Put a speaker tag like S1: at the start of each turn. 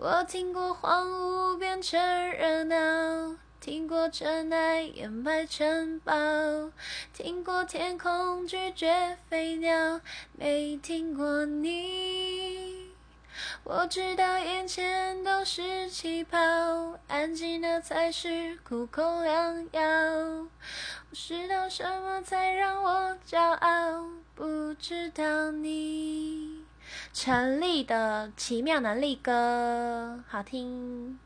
S1: 我听过荒芜变成热闹，听过尘埃掩埋城堡，听过天空拒绝飞鸟，没听过你。我知道眼前都是气泡，安静的才是苦口良药。我知道什么才让我骄傲，不知道你。陈粒的奇妙能力歌，好听。